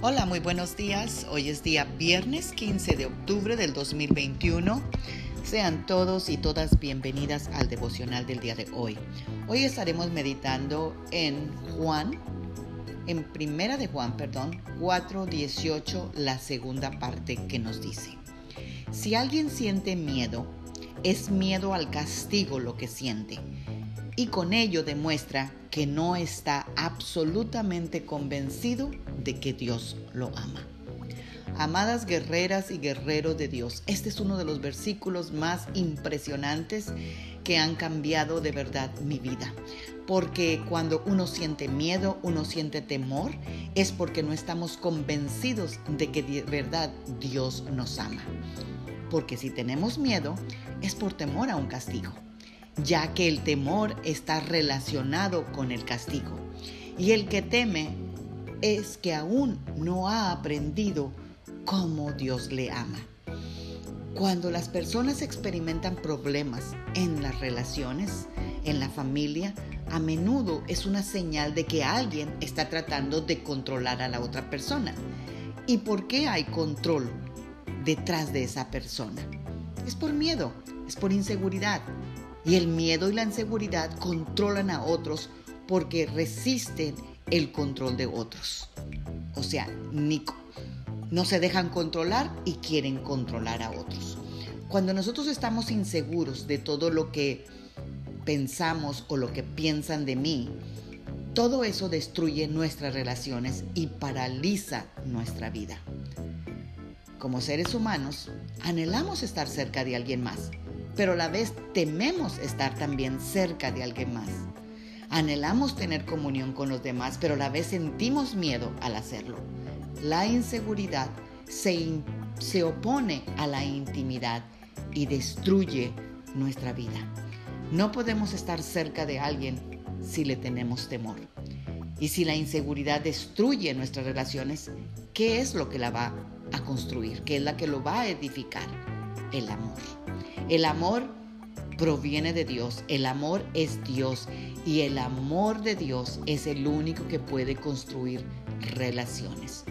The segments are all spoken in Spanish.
Hola, muy buenos días. Hoy es día viernes 15 de octubre del 2021. Sean todos y todas bienvenidas al devocional del día de hoy. Hoy estaremos meditando en Juan, en Primera de Juan, perdón, 4:18, la segunda parte que nos dice: Si alguien siente miedo, es miedo al castigo lo que siente, y con ello demuestra que no está absolutamente convencido que Dios lo ama. Amadas guerreras y guerreros de Dios, este es uno de los versículos más impresionantes que han cambiado de verdad mi vida. Porque cuando uno siente miedo, uno siente temor, es porque no estamos convencidos de que de verdad Dios nos ama. Porque si tenemos miedo, es por temor a un castigo ya que el temor está relacionado con el castigo. Y el que teme es que aún no ha aprendido cómo Dios le ama. Cuando las personas experimentan problemas en las relaciones, en la familia, a menudo es una señal de que alguien está tratando de controlar a la otra persona. ¿Y por qué hay control detrás de esa persona? Es por miedo, es por inseguridad, y el miedo y la inseguridad controlan a otros porque resisten el control de otros. O sea, no se dejan controlar y quieren controlar a otros. Cuando nosotros estamos inseguros de todo lo que pensamos o lo que piensan de mí, todo eso destruye nuestras relaciones y paraliza nuestra vida. Como seres humanos, anhelamos estar cerca de alguien más, pero a la vez tememos estar también cerca de alguien más. Anhelamos tener comunión con los demás, pero a la vez sentimos miedo al hacerlo. La inseguridad se, se opone a la intimidad y destruye nuestra vida. No podemos estar cerca de alguien si le tenemos temor. Y si la inseguridad destruye nuestras relaciones, ¿qué es lo que la va a construir? ¿Qué es la que lo va a edificar? El amor. El amor proviene de Dios, el amor es Dios y el amor de Dios es el único que puede construir relaciones.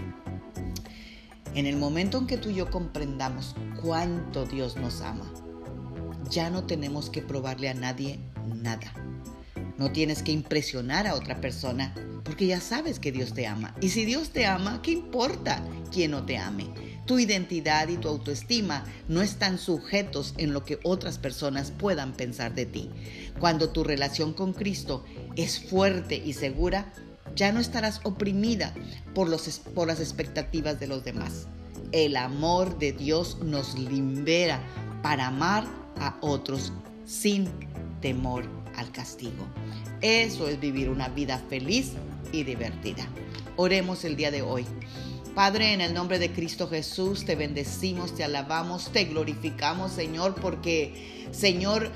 En el momento en que tú y yo comprendamos cuánto Dios nos ama, ya no tenemos que probarle a nadie nada. No tienes que impresionar a otra persona porque ya sabes que Dios te ama. Y si Dios te ama, ¿qué importa quién no te ame? Tu identidad y tu autoestima no están sujetos en lo que otras personas puedan pensar de ti. Cuando tu relación con Cristo es fuerte y segura, ya no estarás oprimida por, los, por las expectativas de los demás. El amor de Dios nos libera para amar a otros sin temor al castigo. Eso es vivir una vida feliz y divertida. Oremos el día de hoy. Padre, en el nombre de Cristo Jesús, te bendecimos, te alabamos, te glorificamos, Señor, porque, Señor,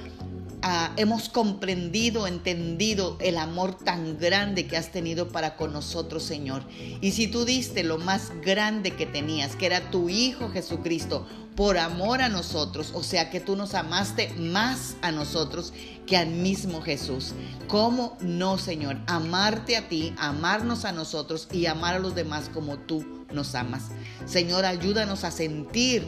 ah, hemos comprendido, entendido el amor tan grande que has tenido para con nosotros, Señor. Y si tú diste lo más grande que tenías, que era tu Hijo Jesucristo, por amor a nosotros, o sea que tú nos amaste más a nosotros que al mismo Jesús. ¿Cómo no, Señor? Amarte a ti, amarnos a nosotros y amar a los demás como tú nos amas. Señor, ayúdanos a sentir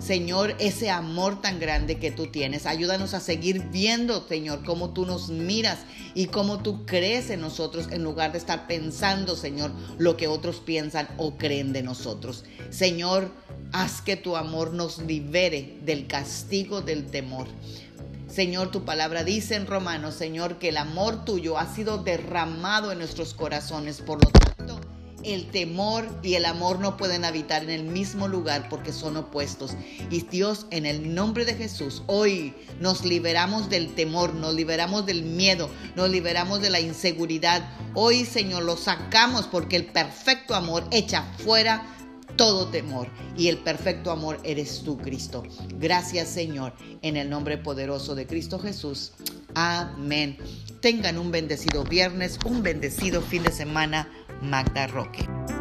Señor, ese amor tan grande que tú tienes. Ayúdanos a seguir viendo, Señor, cómo tú nos miras y cómo tú crees en nosotros en lugar de estar pensando, Señor, lo que otros piensan o creen de nosotros. Señor, haz que tu amor nos libere del castigo del temor. Señor, tu palabra dice en Romanos, Señor, que el amor tuyo ha sido derramado en nuestros corazones. Por lo tanto, el temor y el amor no pueden habitar en el mismo lugar porque son opuestos. Y Dios, en el nombre de Jesús, hoy nos liberamos del temor, nos liberamos del miedo, nos liberamos de la inseguridad. Hoy, Señor, lo sacamos porque el perfecto amor echa fuera todo temor y el perfecto amor eres tú, Cristo. Gracias, Señor, en el nombre poderoso de Cristo Jesús. Amén. Tengan un bendecido viernes, un bendecido fin de semana. Magda Roque.